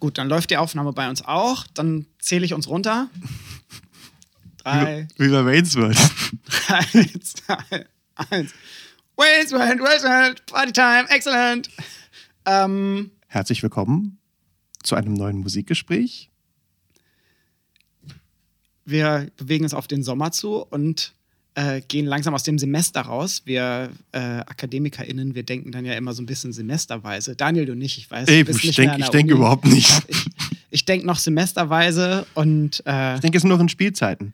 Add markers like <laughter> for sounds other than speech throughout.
Gut, dann läuft die Aufnahme bei uns auch. Dann zähle ich uns runter. <laughs> Drei. Wie bei Wayne's World. Eins, zwei, eins. Wayne's World, Wayne's World, Party Time, excellent. Ähm, Herzlich willkommen zu einem neuen Musikgespräch. wir bewegen uns auf den Sommer zu und äh, gehen langsam aus dem Semester raus. Wir äh, AkademikerInnen, wir denken dann ja immer so ein bisschen semesterweise. Daniel, du nicht, ich weiß. du bist ich denke denk überhaupt nicht. Ich, ich denke noch semesterweise und äh, Ich denke, es sind noch in Spielzeiten.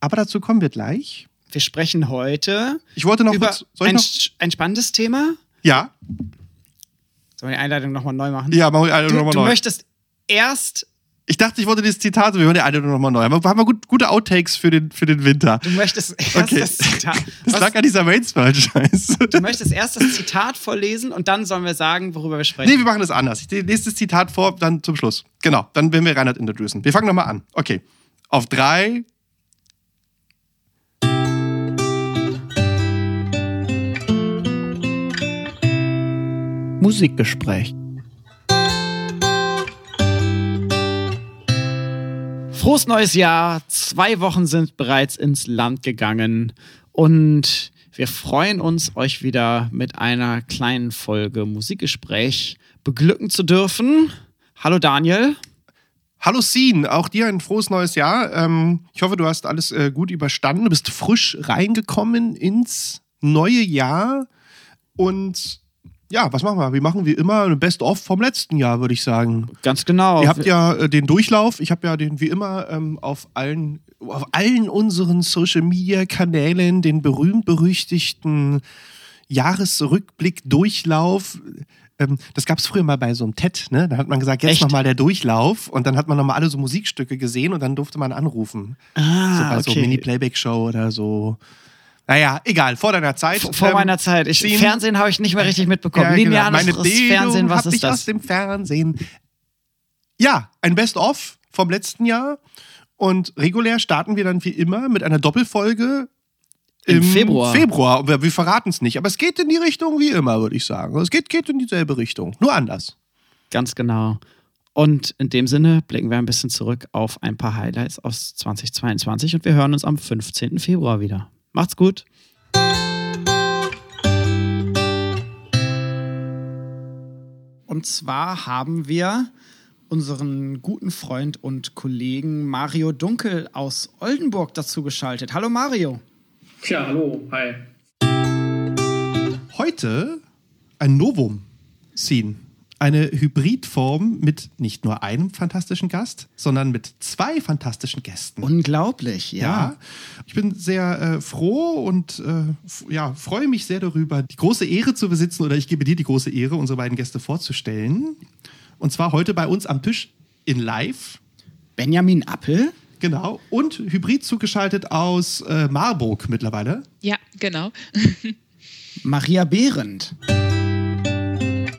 Aber dazu kommen wir gleich. wir sprechen heute Ich wollte noch über kurz. Soll ich ein, noch? ein spannendes Thema. Ja, Sollen wir die Einleitung nochmal neu machen? ja, wir eine Du, nochmal du neu. möchtest erst, Ich dachte, ich wollte dieses Zitat, wir hören die eine nochmal neu. Aber haben wir gut, gute Outtakes für den, für den Winter. du möchtest erst Okay. <laughs> das Zitat. Das Was- lag an dieser Wayne's World-Scheiße. Du möchtest erst das Zitat vorlesen und dann sollen wir sagen, worüber wir sprechen. Nee, wir machen das anders. Ich lese das Zitat vor, dann zum Schluss. Genau, dann werden wir Reinhard introducen. Wir fangen nochmal an. Okay. Auf drei. Musikgespräch. Frohes neues Jahr. Zwei Wochen sind bereits ins Land gegangen und wir freuen uns, euch wieder mit einer kleinen Folge Musikgespräch beglücken zu dürfen. Hallo Daniel. Hallo Sien, auch dir ein frohes neues Jahr. Ähm, ich hoffe, du hast alles äh, gut überstanden. Du bist frisch reingekommen ins neue Jahr. Und ja, was machen wir? Wir machen wie immer eine Best-of vom letzten Jahr, würde ich sagen. Ganz genau. Ihr habt ja äh, den Durchlauf. Ich habe ja den wie immer ähm, auf allen auf allen unseren Social Media Kanälen den berühmt berüchtigten Jahresrückblick Durchlauf. Ähm, das gab es früher mal bei so einem TED, ne? Da hat man gesagt, jetzt nochmal der Durchlauf und dann hat man nochmal alle so Musikstücke gesehen und dann durfte man anrufen. so ah, bei so okay. Mini-Playback-Show oder so. Naja, egal, vor deiner Zeit. Vor Ähm, meiner Zeit. Ich, Sien- Fernsehen habe ich nicht mehr richtig mitbekommen. ja, genau. Lineares Meine Bildung Fernsehen, was ist ich aus das? dem Fernsehen. Ja, ein Best-of vom letzten Jahr. Und regulär starten wir dann wie immer mit einer Doppelfolge Im Februar. Februar. Und Wir, wir verraten es nicht, aber es geht in die Richtung wie immer, würde ich sagen. Es geht, geht in dieselbe Richtung, nur anders. Ganz genau. Und in dem Sinne blicken wir ein bisschen zurück auf ein paar Highlights aus 2022 und wir hören uns am 15. Februar wieder. Macht's gut. Und zwar haben wir unseren guten Freund und Kollegen Mario Dunkel aus Oldenburg dazu geschaltet. Hallo Mario. Tja, hallo, hi. Heute ein Novum ziehen. Eine Hybridform mit nicht nur einem fantastischen Gast, sondern mit zwei fantastischen Gästen. Unglaublich, ja. Ja, ich bin sehr äh, froh und äh, ja, freue mich sehr darüber, die große Ehre zu besitzen oder ich gebe dir die große Ehre, unsere beiden Gäste vorzustellen. Und zwar heute bei uns am Tisch in Live, Benjamin Appel. genau, und hybrid zugeschaltet aus äh, Marburg mittlerweile. Ja, genau. <laughs> Maria Behrendt.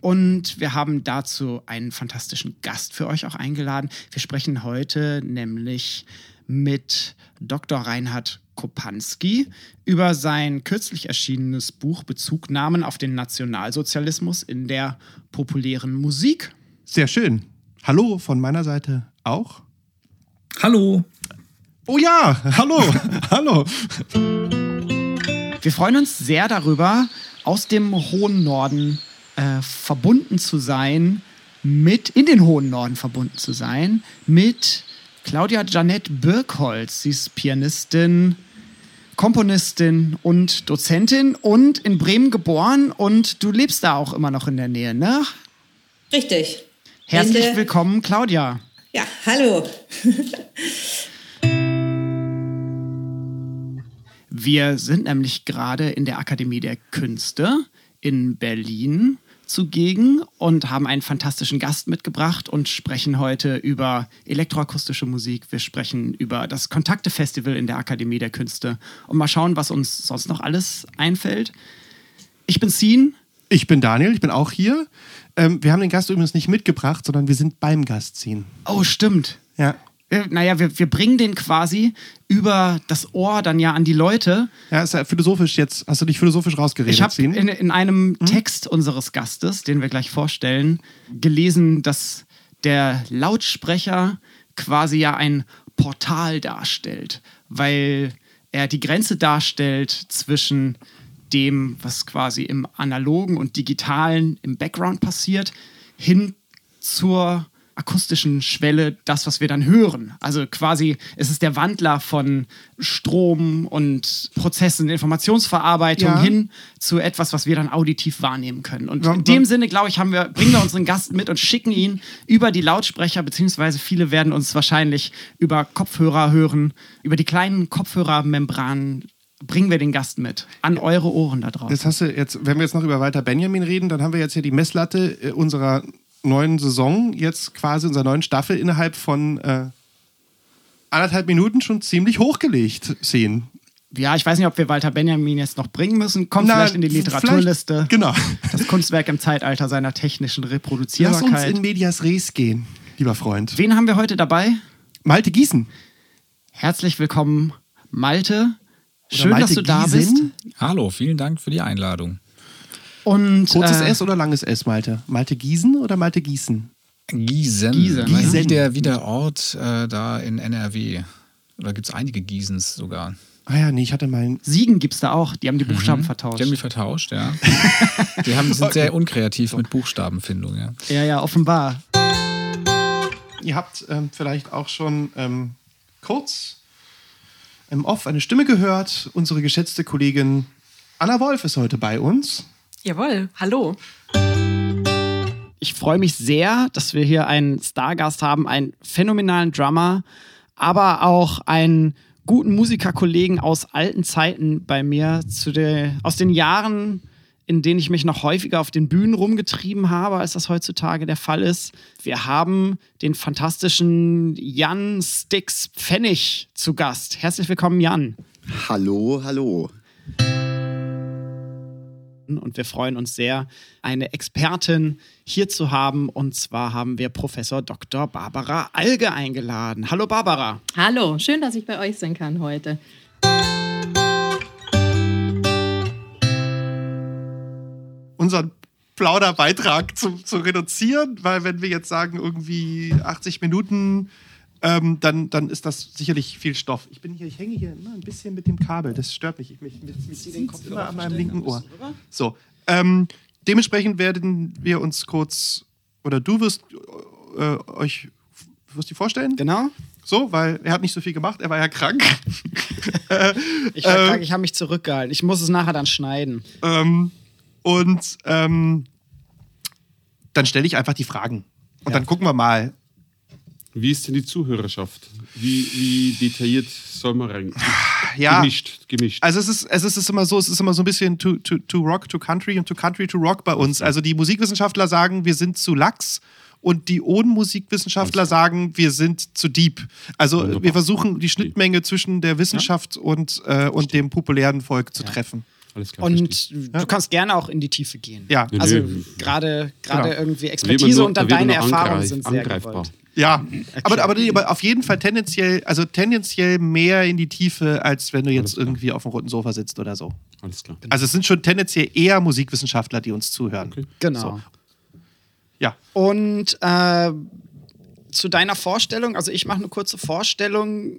Und wir haben dazu einen fantastischen Gast für euch auch eingeladen. Wir sprechen heute nämlich mit Dr. Reinhard Kopanski über sein kürzlich erschienenes Buch Bezugnahmen auf den Nationalsozialismus in der populären Musik. Sehr schön. Hallo von meiner Seite auch. Hallo. Oh ja, hallo, <laughs> hallo. Wir freuen uns sehr darüber, aus dem hohen Norden äh, verbunden zu sein, mit, in den hohen Norden verbunden zu sein, mit Claudia Janette Birkholz. Sie ist Pianistin, Komponistin und Dozentin und in Bremen geboren und du lebst da auch immer noch in der Nähe, ne? Richtig. Herzlich Ende- willkommen, Claudia. Ja, hallo. Wir sind nämlich gerade in der Akademie der Künste in Berlin zugegen und haben einen fantastischen Gast mitgebracht und sprechen heute über elektroakustische Musik. Wir sprechen über das Kontakte-Festival in der Akademie der Künste und mal schauen, was uns sonst noch alles einfällt. Ich bin Sien. Ich bin Daniel, ich bin auch hier. Ähm, wir haben den Gast übrigens nicht mitgebracht, sondern wir sind beim Gast ziehen. Oh, stimmt. Ja. Äh, Naja, wir, wir bringen den quasi über das Ohr dann ja an die Leute. Ja, ist ja philosophisch jetzt. Hast du dich philosophisch rausgeredet? Ich habe in, in einem Text unseres Gastes, den wir gleich vorstellen, gelesen, dass der Lautsprecher quasi ja ein Portal darstellt, weil er die Grenze darstellt zwischen dem, was quasi im analogen und digitalen im Background passiert, hin zur akustischen Schwelle das, was wir dann hören. Also quasi, es ist der Wandler von Strom und Prozessen, Informationsverarbeitung Ja. hin zu etwas, was wir dann auditiv wahrnehmen können. Und Ja, in dem Sinne, glaube ich, haben wir, bringen wir unseren Gast mit und schicken ihn über die Lautsprecher, beziehungsweise viele werden uns wahrscheinlich über Kopfhörer hören, über die kleinen Kopfhörermembranen bringen wir den Gast mit an eure Ohren da draußen. Jetzt hast du jetzt, wenn wir jetzt noch über Walter Benjamin reden, dann haben wir jetzt hier die Messlatte äh, unserer neuen Saison, jetzt quasi unserer neuen Staffel innerhalb von äh, anderthalb Minuten schon ziemlich hochgelegt sehen. Ja, ich weiß nicht, ob wir Walter Benjamin jetzt noch bringen müssen. Kommt Na, vielleicht in die Literaturliste. Genau. Das Kunstwerk im Zeitalter seiner technischen Lass uns Reproduzierbarkeit. in Medias Res gehen, lieber Freund. Wen haben wir heute dabei? Malte Gießen. Herzlich willkommen, Malte. Schön, Malte dass du da Giesen. bist. Hallo, vielen Dank für die Einladung. Und Kurzes äh, S oder langes S, Malte? Malte Gießen oder Malte Gießen? Gießen. Gießen, Gießen. Wie, der, wie der Ort äh, da in NRW. Oder gibt es einige Giesens sogar? Ah ja, nee, ich hatte mal. Siegen gibt es da auch. Die haben die Buchstaben vertauscht. Die haben die vertauscht, ja. <laughs> die haben, sind sehr unkreativ mit Buchstabenfindung, ja. ja, ja, offenbar. Ihr habt ähm, vielleicht auch schon ähm, kurz im Off eine Stimme gehört. Unsere geschätzte Kollegin Anna Wolf ist heute bei uns. Jawohl, hallo. Ich freue mich sehr, dass wir hier einen Stargast haben, einen phänomenalen Drummer, aber auch einen guten Musikerkollegen aus alten Zeiten bei mir, zu der, aus den Jahren, in denen ich mich noch häufiger auf den Bühnen rumgetrieben habe, als das heutzutage der Fall ist. Wir haben den fantastischen Jan Stix Pfennig zu Gast. Herzlich willkommen, Jan. Hallo, hallo. Und wir freuen uns sehr, eine Expertin hier zu haben. Und zwar haben wir Professor Dr. Barbara Alge eingeladen. Hallo Barbara. Hallo, schön, dass ich bei euch sein kann heute. Unseren Plauderbeitrag zu, zu reduzieren, weil wenn wir jetzt sagen, irgendwie 80 Minuten, ähm, dann, dann ist das sicherlich viel Stoff. Ich bin hier, ich hänge hier immer ein bisschen mit dem Kabel, das stört mich. Ich mich, mich, mich zieht's immer an meinem linken Ohr. So, ähm, dementsprechend werden wir uns kurz, oder du wirst äh, euch, wirst dich vorstellen? Genau. So, weil er hat nicht so viel gemacht, er war ja krank. <laughs> Ich, war Ähm. krank, ich habe mich zurückgehalten. Ich muss es nachher dann schneiden. ähm, und ähm, dann stelle ich einfach die Fragen. Und Ja. dann gucken wir mal. Wie ist denn die Zuhörerschaft? Wie, wie detailliert soll man rein? Ja, Gemischt, gemischt. also es ist, es ist immer so, es ist immer so ein bisschen to, to, to rock to country und to country to rock bei uns. Also die Musikwissenschaftler sagen, wir sind zu lax und die Oden-Musikwissenschaftler sagen, wir sind zu deep. Also Wunderbar. wir versuchen die Schnittmenge zwischen der Wissenschaft und, äh, und dem populären Volk zu treffen. Alles klar. verstehe. Und du kannst gerne auch in die Tiefe gehen. Ja, Nee, Also nee. gerade gerade Genau. irgendwie Expertise nur- und da dann deine Erfahrungen sind sehr angreifbar. gewollt. Ja, aber, aber, aber auf jeden Fall tendenziell, also tendenziell mehr in die Tiefe, als wenn du jetzt irgendwie auf dem roten Sofa sitzt oder so. Alles klar. Also es sind schon tendenziell eher Musikwissenschaftler, die uns zuhören. Okay. Genau. So. Ja. Und äh, zu deiner Vorstellung, also ich mache eine kurze Vorstellung,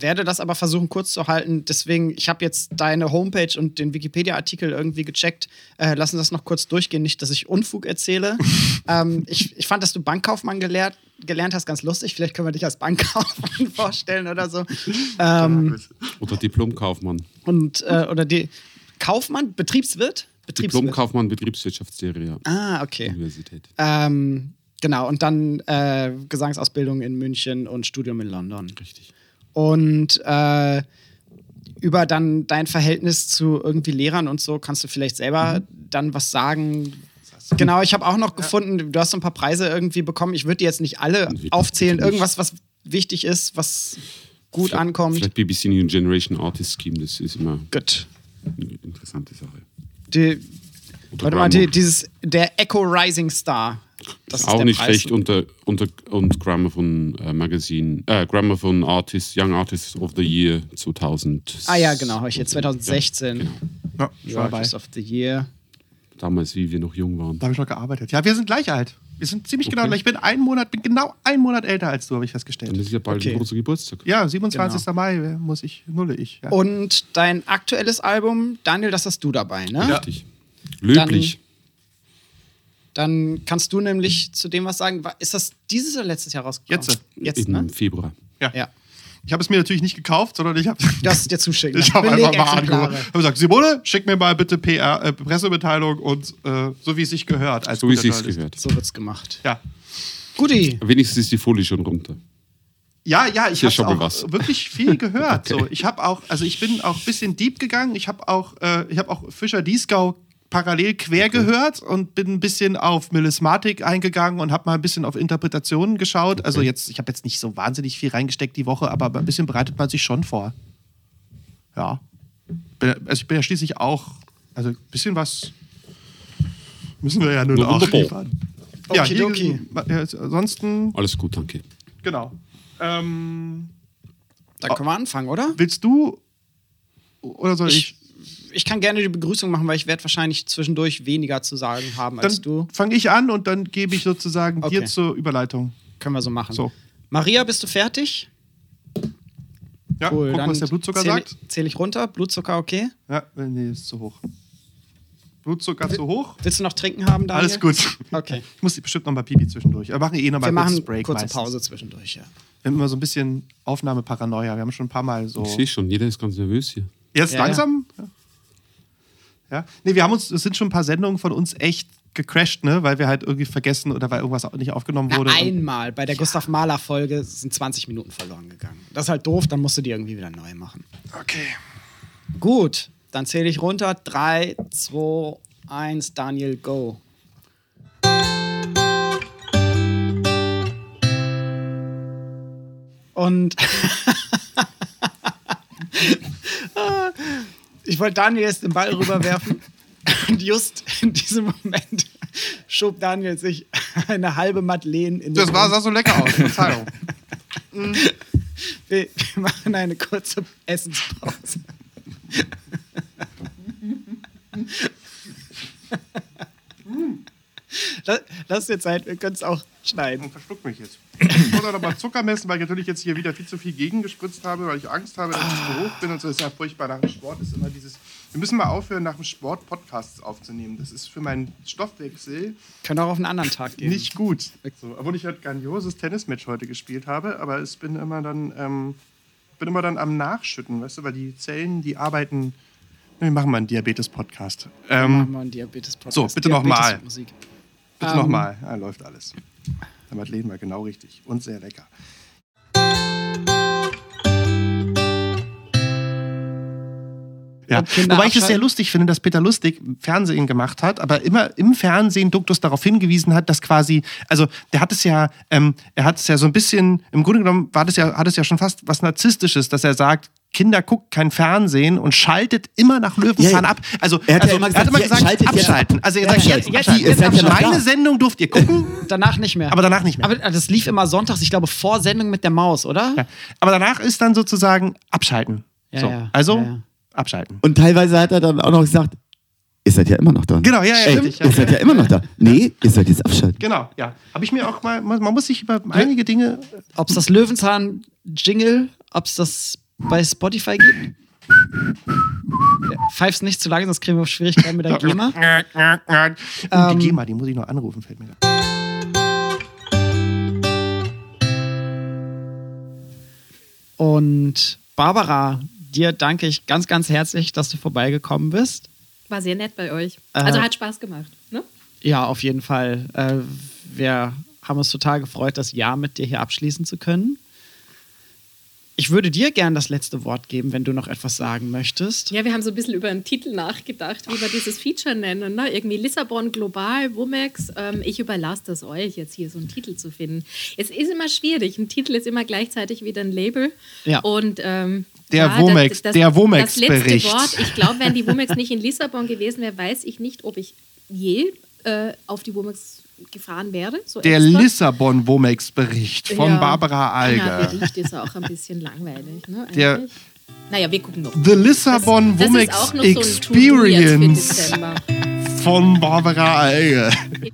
werde das aber versuchen kurz zu halten. Deswegen, ich habe jetzt deine Homepage und den Wikipedia-Artikel irgendwie gecheckt. Äh, lassen das noch kurz durchgehen, nicht, dass ich Unfug erzähle. <laughs> ähm, ich, ich fand, dass du Bankkaufmann gelehrt, gelernt hast, ganz lustig. Vielleicht können wir dich als Bankkaufmann <laughs> vorstellen oder so. Ähm, Oder Diplomkaufmann. und, äh, oder die Kaufmann, Betriebswirt? Betriebswirt. Diplomkaufmann, Betriebswirtschaftslehre, ja. Ah, okay. Universität. Ähm, genau, und dann äh, Gesangsausbildung in München und Studium in London. Richtig. Und äh, über dann dein Verhältnis zu irgendwie Lehrern und so kannst du vielleicht selber dann was sagen. Genau, ich habe auch noch gefunden, du hast so ein paar Preise irgendwie bekommen. Ich würde die jetzt nicht alle aufzählen. Irgendwas, was wichtig ist, was gut Vielleicht- ankommt. Vielleicht BBC New Generation Artist Scheme, das ist immer Gut. eine interessante Sache. Die, warte mal, die, dieses, der Echo Rising Star. Das auch der nicht Preis. schlecht unter, unter und Grammar von äh, Magazine, äh, Grammar von Artist, Young Artist of the Year 2000. Ah ja, genau, habe ich hier 2016. Ja, genau. Ja. Artist of the Year. damals, wie wir noch jung waren. Da habe ich noch gearbeitet. Ja, wir sind gleich alt. Wir sind ziemlich genau Okay. gleich. Ich bin einen Monat, bin genau einen Monat älter als du, habe ich Dann festgestellt. ist ja bald Okay. ein großer Geburtstag. Ja, 27. Mai äh, muss ich, nulle ich. Ja. Und dein aktuelles Album, Daniel, das hast du dabei, ne? Richtig. Löblich. Dann kannst du nämlich zu dem was sagen. Ist das dieses oder letztes Jahr rausgekommen? Jetzt. Jetzt, Im ne? Februar. Ja. Ich habe es mir natürlich nicht gekauft, sondern ich habe Du hast es dir zuschicken. ich habe einfach mal angerufen. habe gesagt, Simone, schick mir mal bitte PR, äh, Pressemitteilung und äh, so wie es sich gehört. Als So wie es sich gehört. So wird's gemacht. Ja. Guti. Wenigstens ist die Folie schon runter. Ja, ja, ich habe wirklich viel <laughs> gehört. Okay. so, ich habe auch, also ich bin auch ein bisschen deep gegangen. Ich habe auch, äh, ich habe auch Fischer Dieskau parallel quer gehört und bin ein bisschen auf Melismatik eingegangen und habe mal ein bisschen auf Interpretationen geschaut. Also jetzt, ich habe jetzt nicht so wahnsinnig viel reingesteckt die Woche, aber ein bisschen bereitet man sich schon vor. Ja. Bin, also ich bin ja schließlich auch, also ein bisschen was müssen wir ja nun Nur auch wunderbar. liefern. Ja, hier, Okidoki. ja, ansonsten, Alles gut, danke. genau. Ähm, Dann können wir anfangen, oder? Willst du oder soll ich? Ich, kann gerne die Begrüßung machen, weil ich werde wahrscheinlich zwischendurch weniger zu sagen haben als du. Fange ich an und dann gebe ich sozusagen Okay. dir zur Überleitung. Können wir so machen. So. Maria, bist du fertig? Ja, Cool. guck, dann was der Blutzucker zähl, sagt. Zähle ich runter. Blutzucker okay. Ja, nee, ist zu hoch. Blutzucker zu hoch. Willst du noch trinken haben, Daniel? Alles gut. Okay. Ich muss bestimmt noch mal Pipi zwischendurch. Wir machen eh noch mal Wir kurz machen Break kurze meistens. Pause zwischendurch, ja. Wir haben immer so ein bisschen Aufnahmeparanoia. Wir haben schon ein paar Mal so. Ich sehe schon, jeder ist ganz nervös hier. Jetzt Ja, langsam? Ja. Ja. Nee, wir haben uns, es sind schon ein paar Sendungen von uns echt gecrashed, ne? Weil wir halt irgendwie vergessen oder weil irgendwas auch nicht aufgenommen wurde. Und- einmal. Bei der Gustav Mahler Folge sind 20 Minuten verloren gegangen. Das ist halt doof, dann musst du die irgendwie wieder neu machen. Okay. Gut, dann zähle ich runter. 3, 2, 1, Daniel, go. Und <laughs> ich wollte Daniel jetzt den Ball rüberwerfen. <laughs> Und just in diesem Moment schob Daniel sich eine halbe Madeleine in den Das war, sah so lecker aus. Verzeihung. <laughs> Wir, wir machen eine kurze Essenspause. <laughs> Lass, lass dir Zeit, wir können es auch schneiden. Und verschluck mich jetzt. Ich muss auch noch mal Zucker messen, weil ich natürlich jetzt hier wieder viel zu viel gegengespritzt habe, weil ich Angst habe, dass ich zu hoch bin. Und so ist ja furchtbar. Nach dem Sport ist immer dieses. Wir müssen mal aufhören, nach dem Sport Podcasts aufzunehmen. Das ist für meinen Stoffwechsel Können auch auf einen anderen Tag gehen. nicht gut. So, obwohl ich halt grandioses Tennismatch heute gespielt habe, aber ich bin immer dann, ähm, bin immer dann am Nachschütten, weißt du, weil die Zellen, die arbeiten. Wir machen mal einen Diabetes-Podcast. Machen Ähm, wir einen Diabetes-Podcast. so, bitte noch mal. Diabetes-Musik. bitte Ähm, nochmal. Ja, läuft alles. Der Madeleine war genau richtig und sehr lecker. Ja. Wobei ich es sehr lustig finde, dass Peter Lustig Fernsehen gemacht hat, aber immer im Fernsehen Duktus darauf hingewiesen hat, dass quasi, also der hat es ja, ähm, er hat es ja so ein bisschen, im Grunde genommen war das ja, hat es ja schon fast was Narzisstisches, dass er sagt, Kinder guckt kein Fernsehen und schaltet immer nach Löwenzahn Ja, ja. ab. Also Er hat ja also, immer er hat gesagt, immer ja, gesagt, jetzt abschalten. ab. Also er Ja, sagt, ja, jetzt, jetzt- jetzt seid noch Meine. Sendung durft ihr gucken, Danach nicht mehr. aber danach nicht mehr. Aber das lief immer sonntags, ich glaube, vor Sendung mit der Maus, oder? Ja. Aber danach ist dann sozusagen abschalten. Ja, so. ja. Also Ja, ja. abschalten. Und teilweise hat er dann auch noch gesagt, ihr seid ja immer noch da. Genau, ja, ja, Ey, ja, ihr seid ja. ja immer noch da. Nee, ihr sollt jetzt abschalten. Genau, ja. Habe ich mir auch mal, man man muss sich über einige Dinge. Ob es das Löwenzahn-Jingle, ob es das bei Spotify gibt? Ja, Pfeif's nicht zu lange, sonst kriegen wir Schwierigkeiten mit der <laughs> GEMA. Und Ähm, die GEMA, die muss ich noch anrufen, fällt mir da. Und Barbara, dir danke ich ganz, ganz herzlich, dass du vorbeigekommen bist. War sehr nett bei euch. Äh, Also hat Spaß gemacht. Ne? Ja, auf jeden Fall. Äh, wir haben uns total gefreut, das Jahr mit dir hier abschließen zu können. Ich würde dir gern das letzte Wort geben, wenn du noch etwas sagen möchtest. Ja, wir haben so ein bisschen über einen Titel nachgedacht, wie wir dieses Feature nennen. Ne? Irgendwie Lissabon Global, Womex. Ähm, ich überlasse das euch, jetzt hier so einen Titel zu finden. Es ist immer schwierig. Ein Titel ist immer gleichzeitig wieder ein Label. Ja. Und ähm, Der ja, Womex- der Das letzte Womex-Bericht. Wort, ich glaube, wenn die Womex nicht in Lissabon gewesen wäre, weiß ich nicht, ob ich je äh, auf die Womex gefahren wäre. So Der. Lissabon-Womex-Bericht von Ja. Barbara Ja, Alger. Bericht ist auch ein bisschen langweilig. Ne, Der- naja, wir gucken noch. The Lissabon Womex so Experience von Barbara Alge. <laughs>